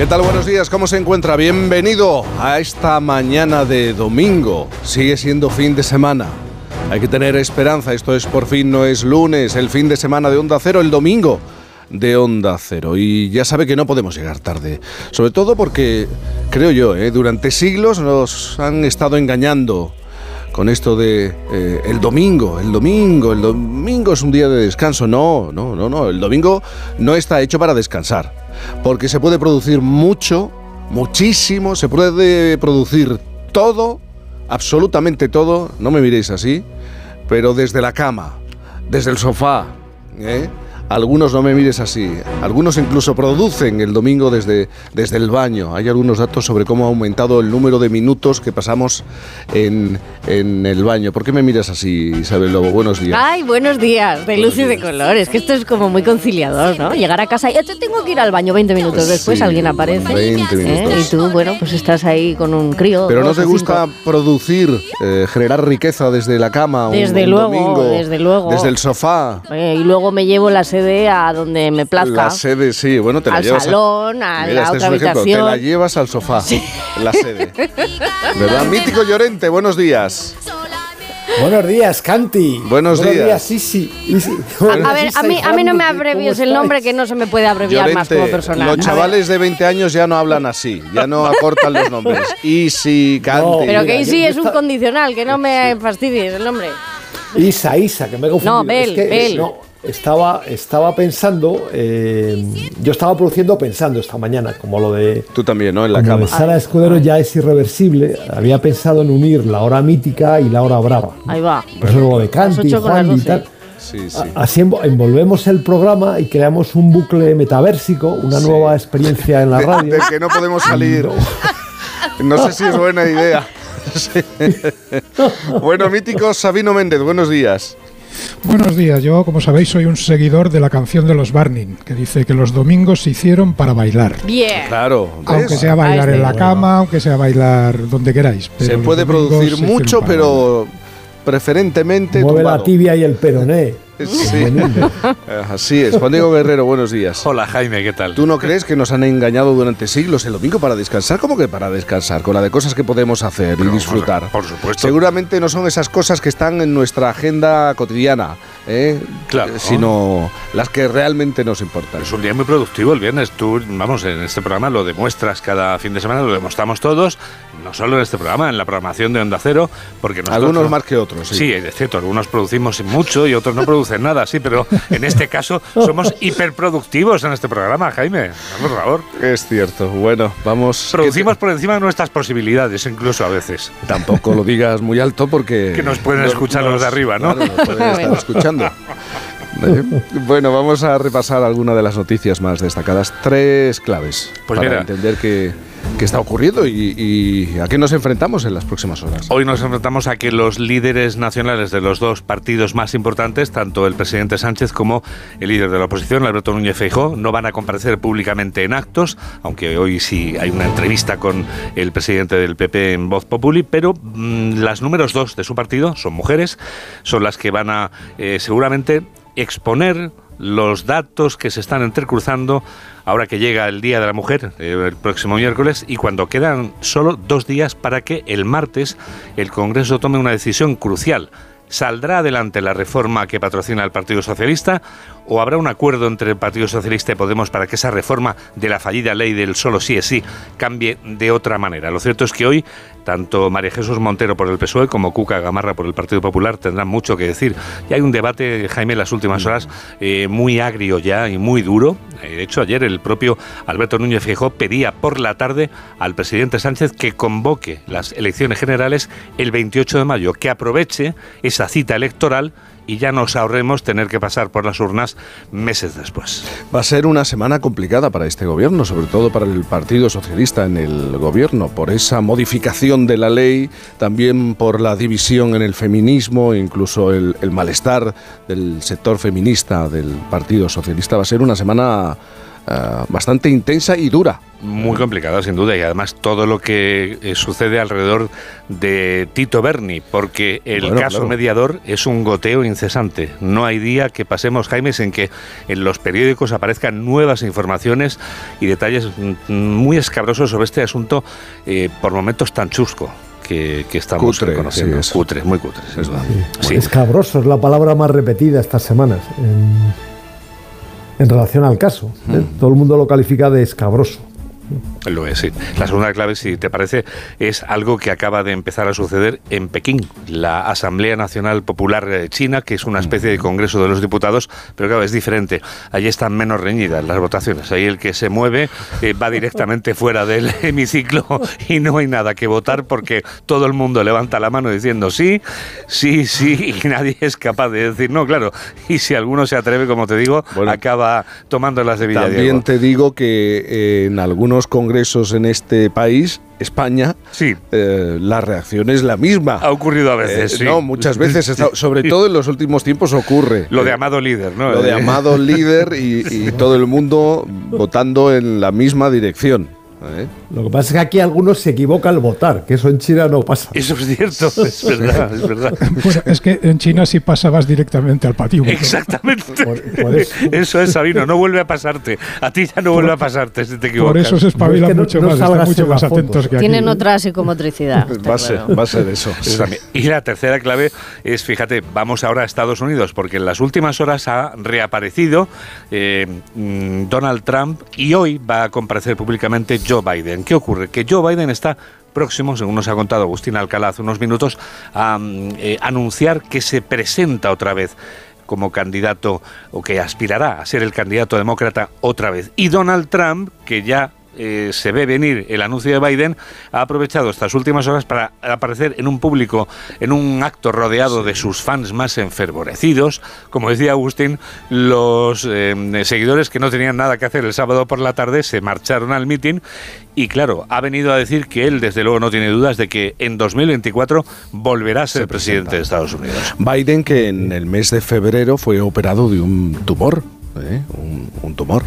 ¿Qué tal? Buenos días, ¿cómo se encuentra? Bienvenido a esta mañana de domingo. Sigue siendo fin de semana. Hay que tener esperanza, esto es por fin, no es lunes, el fin de semana de Onda Cero, el domingo de Onda Cero. Y ya sabe que no podemos llegar tarde. Sobre todo porque, creo yo, ¿eh? durante siglos nos han estado engañando con esto de eh, el domingo, el domingo, el domingo es un día de descanso. No, no, no, no. El domingo no está hecho para descansar porque se puede producir mucho, muchísimo, se puede producir todo, absolutamente todo, no me miréis así, pero desde la cama, desde el sofá, ¿eh? Algunos no me mires así. Algunos incluso producen el domingo desde, desde el baño. Hay algunos datos sobre cómo ha aumentado el número de minutos que pasamos en, en el baño. ¿Por qué me miras así, Isabel Lobo? Buenos días. Ay, buenos días, de luz y de colores. Que esto es como muy conciliador, ¿no? Llegar a casa y yo tengo que ir al baño 20 minutos después, Sí, alguien aparece. 20 ¿eh? minutos. Y tú, bueno, pues estás ahí con un crío. Pero no te gusta cinco. producir, eh, generar riqueza desde la cama, un- Desde un luego, domingo, desde luego. desde el sofá. Eh, y luego me llevo la sede a donde me plazca. La sede, sí, bueno, te la Al llevas. salón, a Mira, la este otra es un ejemplo, habitación. Te la llevas al sofá, la sede. ¿Verdad? Mítico Llorente, buenos días. Buenos días, Canti. Buenos Buenos días. días. Isi. A ver, a mí, a mí no me abrevies el nombre que no se me puede abreviar más como persona. los A chavales de 20 años ya no hablan así, ya no acortan los nombres. Easy, Canti. No, Pero que sí yo es un condicional, que no me fastidies el nombre. Isa, Isa, que me he confundido. No, Bel, Es que, Bel. no, estaba, estaba pensando, eh, yo estaba produciendo pensando esta mañana, como lo de, Tú también, ¿no? En la como cama. de Sara Escudero ya es irreversible. Había pensado en unir la hora mítica y la hora brava. Ahí va. Pues luego de Canti, Juan y tal. Sí, sí. A- Así envo- envolvemos el programa y creamos un bucle metaversico, una Sí. nueva experiencia en la De, radio. de que no podemos salir. No sé si es buena idea. Sí. Bueno, mítico Sabino Méndez, buenos días. Buenos días, yo como sabéis soy un seguidor de la canción de los Barning, que dice que los domingos se hicieron para bailar. Bien. Claro, ¿ves? Aunque sea bailar en la cama, aunque sea bailar donde queráis. pero se puede producir se mucho, pero preferentemente Mueve la tibia y el peroné. Sí. Así es. Juan Diego Guerrero, buenos días. Hola Jaime, ¿qué tal? ¿Tú no crees que nos han engañado durante siglos el domingo para descansar? ¿Cómo que para descansar? Con la de cosas que podemos hacer y disfrutar. por supuesto. Seguramente no son esas cosas que están en nuestra agenda cotidiana, ¿eh? Claro. sino las que realmente nos importan. Es un día muy productivo el viernes. Tú, vamos, en este programa lo demuestras cada fin de semana, lo demostramos todos, no solo en este programa, en la programación de Onda Cero, porque nosotros... Algunos más que otros. Sí. Sí, es cierto, algunos producimos mucho y otros no producen nada, sí, pero en este caso somos hiperproductivos en este programa, Jaime. Por favor. Es cierto. Bueno, vamos. Producimos por encima de nuestras posibilidades, incluso a veces. tampoco lo digas muy alto porque. Que nos pueden escuchar los de arriba, ¿no? Claro, nos pueden estar escuchando. ¿Eh? Bueno, vamos a repasar algunas de las noticias más destacadas. Tres claves Pues para mira. entender qué, qué está ocurriendo y, a qué nos enfrentamos en las próximas horas. Hoy nos enfrentamos a que los líderes nacionales de los dos partidos más importantes, tanto el presidente Sánchez como el líder de la oposición, Alberto Núñez Feijóo, no van a comparecer públicamente en actos, aunque hoy sí hay una entrevista con el presidente del PP en Voz Populi, pero mm, las números dos de su partido son mujeres, son las que van a eh, seguramente exponer los datos que se están entrecruzando ahora que llega el Día de la Mujer, eh, el próximo miércoles, y cuando quedan solo dos días para que el martes el Congreso tome una decisión crucial. ¿Saldrá adelante la reforma que patrocina el Partido Socialista o habrá un acuerdo entre el Partido Socialista y Podemos para que esa reforma de la fallida ley del solo sí es sí cambie de otra manera? Lo cierto es que hoy tanto María Jesús Montero por el PSOE como Cuca Gamarra por el Partido Popular tendrán mucho que decir. Y hay un debate, Jaime, en las últimas horas eh, muy agrio ya y muy duro. Eh, De hecho, ayer el propio Alberto Núñez Feijóo pedía por la tarde al presidente Sánchez que convoque las elecciones generales el 28 de mayo, que aproveche esa cita electoral y ya nos ahorremos tener que pasar por las urnas meses después. Va a ser una semana complicada para este gobierno, sobre todo para el Partido Socialista en el gobierno, por esa modificación de la ley, también por la división en el feminismo, incluso el, el malestar del sector feminista del Partido Socialista. Va a ser una semana eh, bastante intensa y dura. Muy complicada, sin duda, y además todo lo que eh, sucede alrededor de Tito Berni, porque el Bueno, caso claro. mediador es un goteo incesante. No hay día que pasemos, Jaime, en que en los periódicos aparezcan nuevas informaciones y detalles mm, muy escabrosos sobre este asunto, eh, por momentos tan chusco que, que estamos Cutre, conociendo. sí, es. Cutre, muy cutre. Sí. Escabroso es la palabra más repetida estas semanas en, en relación al caso. ¿eh? Mm. Todo el mundo lo califica de escabroso. Lo es, sí. La segunda clave, si te parece, es algo que acaba de empezar a suceder en Pekín, la Asamblea Nacional Popular eh, China, que es una especie de Congreso de los Diputados, pero claro, es diferente. Allí están menos reñidas las votaciones. Ahí el que se mueve eh, va directamente fuera del hemiciclo y no hay nada que votar porque todo el mundo levanta la mano diciendo sí, sí, sí, y nadie es capaz de decir no, claro. Y si alguno se atreve, como te digo, Bueno, acaba tomando las de. También te digo que eh, en algunos congresos en este país, España, Sí. eh, la reacción es la misma. Ha ocurrido a veces, Eh, sí. No, muchas veces, está- sobre todo en los últimos tiempos ocurre. Lo de amado líder, ¿no? Lo de Eh, amado líder y, y todo el mundo votando en la misma dirección. ¿Eh? Lo que pasa es que aquí algunos se equivocan al votar, que eso en China no pasa. Eso es cierto, es verdad, es verdad. Bueno, es que en China sí pasabas directamente al patíbulo. Exactamente. Por- por eso. eso. es, Sabino, no vuelve a pasarte. A ti ya no vuelve a pasarte si te equivocas. Por eso se espabilan No, es que no- mucho no más, están mucho más atentos que aquí. Tienen otra psicomotricidad. Va a, ser, claro. va a ser eso. Y la tercera clave es, fíjate, vamos ahora a Estados Unidos, porque en las últimas horas ha reaparecido eh, mm, Donald Trump y hoy va a comparecer públicamente Joe Biden. ¿Qué ocurre? Que Joe Biden está próximo, según nos ha contado Agustín Alcalá hace unos minutos, a mm, eh, anunciar que se presenta otra vez como candidato o que aspirará a ser el candidato demócrata otra vez. Y Donald Trump, que ya eh, se ve venir el anuncio de Biden, ha aprovechado estas últimas horas para aparecer en un público, en un acto rodeado de sus fans más enfervorecidos. Como decía Agustín, los eh, seguidores que no tenían nada que hacer el sábado por la tarde se marcharon al mitin y claro, ha venido a decir que él desde luego no tiene dudas de que en 2024 volverá a ser presidente de Estados Unidos. Biden, que en el mes de febrero fue operado de un tumor, ¿eh? un, un tumor.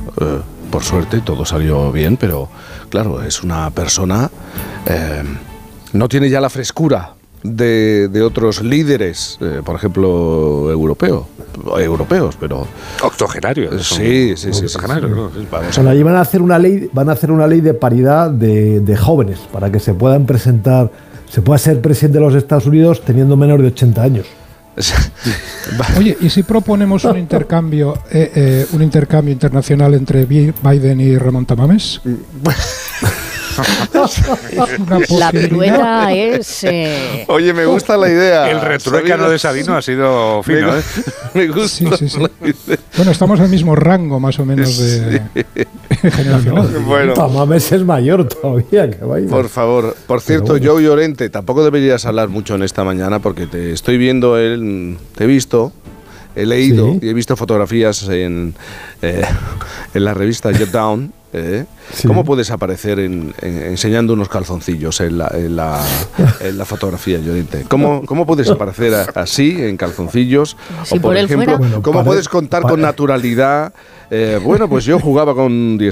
Por suerte todo salió bien, pero claro, es una persona, eh, no tiene ya la frescura de, de otros líderes, eh, por ejemplo, europeo, europeos, pero Octogenario. es un- sí, sí, sí, sí, octogenario, sí. ¿no? Vamos Bueno, allí van a hacer una ley, van a hacer una ley de paridad de, de jóvenes para que se puedan presentar, se pueda ser presidente de los Estados Unidos teniendo menos de 80 años. Oye, ¿y si proponemos un intercambio, eh, eh, un intercambio internacional entre Bi- Biden y Ramón Tamames? La pirueta es. eh, Oye, me gusta la idea. El retruécano de Sabino ha sido fino, Me, ¿eh? me gusta. Sí, sí, sí. la idea. Bueno, estamos en el mismo rango más o menos de generacional. Bueno. Tamames es mayor todavía que Biden. Por favor, por cierto, bueno. Joe Llorente, tampoco deberías hablar mucho en esta mañana porque te estoy viendo, el, te he visto, he leído Sí. y he visto fotografías en, eh, en la revista Get Down. ¿Eh? Sí. ¿Cómo puedes aparecer en- en- enseñando unos calzoncillos en la, en la, en la fotografía, Llorente? ¿Cómo, ¿Cómo puedes aparecer así, en calzoncillos? Si o, por, ejemplo, fuera. ¿cómo pare- puedes contar con naturalidad? Eh, bueno, pues yo jugaba con Di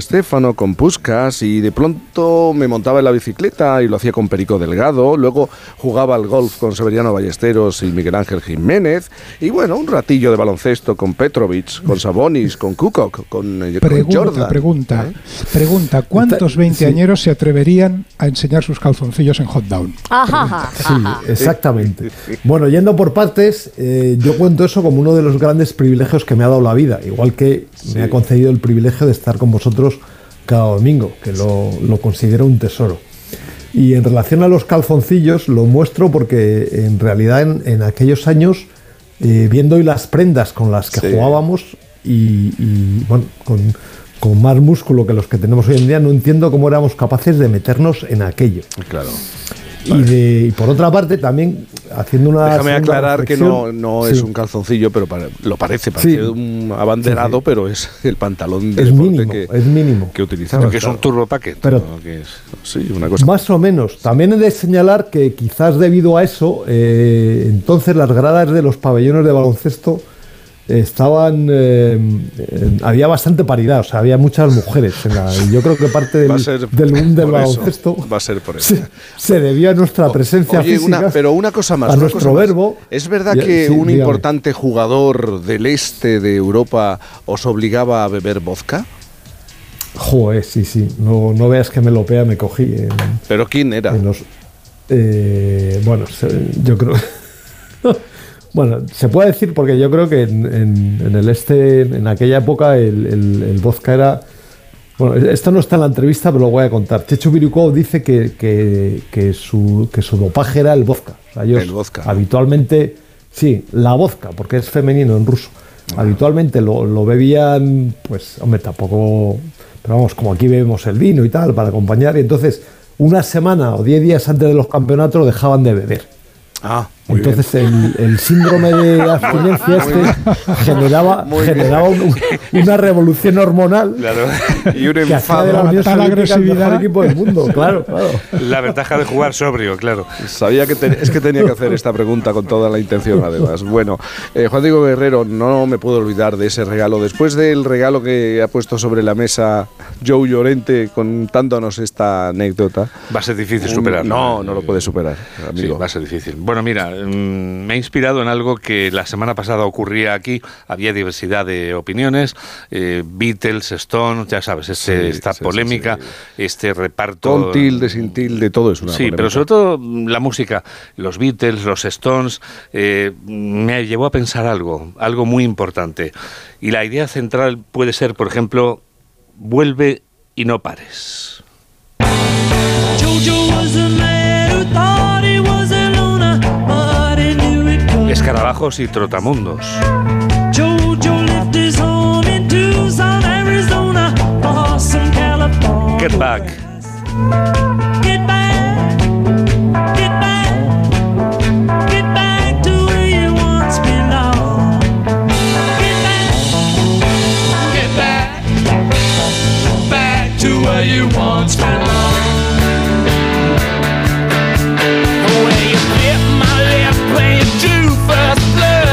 con Puskas y de pronto me montaba en la bicicleta y lo hacía con Perico Delgado. Luego jugaba al golf con Severiano Ballesteros y Miguel Ángel Jiménez. Y bueno, un ratillo de baloncesto con Petrovic, con Sabonis, con Kukoc, con, eh, con Pregunta, Jordan. pregunta, ¿eh? pregunta, ¿cuántos Sí. veinteañeros se atreverían a enseñar sus calzoncillos en hot down? ajá, ajá, Sí, exactamente. Bueno, yendo por partes, eh, yo cuento eso como uno de los grandes privilegios que me ha dado la vida, igual que me ha concedido el privilegio de estar con vosotros cada domingo, que lo, lo considero un tesoro. Y en relación a los calzoncillos, lo muestro porque en realidad en, en aquellos años, eh, viendo hoy las prendas con las que Sí. jugábamos y, y, bueno, con, con más músculo que los que tenemos hoy en día, no entiendo cómo éramos capaces de meternos en aquello. Claro. Y, de, y por otra parte, también haciendo una. Déjame aclarar que no, no es un calzoncillo, pero pare- lo parece, parece Sí. un abanderado, pero es el pantalón de Es deporte mínimo, que, es mínimo. que utilizaba. que es un turbo packet. Pero- ¿no? Que es- Sí, una cosa. Más o menos. También he de señalar que quizás debido a eso, eh, entonces las gradas de los pabellones de baloncesto estaban. eh, había bastante paridad, o sea, había muchas mujeres. En la, yo creo que parte del, Va a ser del boom del baloncesto va a ser por eso. se, se debió a nuestra presencia Oye, física. una- pero una cosa más. a nuestro más. verbo. ¿Es verdad Ya, que sí, un dígame. importante jugador del este de Europa os obligaba a beber vodka? Joder, sí, sí. No, no veas que me lo pea, me cogí. en- ¿Pero quién era? en los- eh, bueno, yo creo. bueno, se puede decir porque yo creo que en, en- en el este, en aquella época, el, el, el vodka era. Bueno, esto no está en la entrevista, pero lo voy a contar. Checho Virukov dice que, que, que su, que su dopaje era el vodka. O sea, ellos El vodka. Habitualmente, sí, la vodka, porque es femenino en ruso. Ah. Habitualmente lo, lo bebían, pues, hombre, tampoco. Pero vamos, como aquí bebemos el vino y tal, para acompañar. Y entonces, una semana o diez días antes de los campeonatos lo dejaban de beber. Ah, muy. Entonces el, el síndrome de abstinencia este generaba, generaba un- una revolución hormonal Claro. Y un hacía de la enfado. Unión mejor agresividad. equipo del mundo. Claro, claro. La ventaja de jugar sobrio, claro. Sabía que te- es que tenía que hacer esta pregunta con toda la intención, además. Bueno, eh, Juan Diego Guerrero, no me puedo olvidar de ese regalo. Después del regalo que ha puesto sobre la mesa Joe Llorente contándonos esta anécdota. Va a ser difícil superar. No, no lo puede superar, Sí, amigo. va a ser difícil. Bueno, mira, me he inspirado en algo que la semana pasada ocurría aquí. Había diversidad de opiniones. eh, Beatles, Stones, ya sabes, este- Sí, esta sí, polémica, sí. este reparto. Con tilde, sin tilde, todo es una Sí, polémica. pero sobre todo mm, la música, los Beatles, los Stones, eh, me llevó a pensar algo, algo muy importante. Y la idea central puede ser, por ejemplo, vuelve y no pares. Jojo was a man who thought California. Get back. Get back,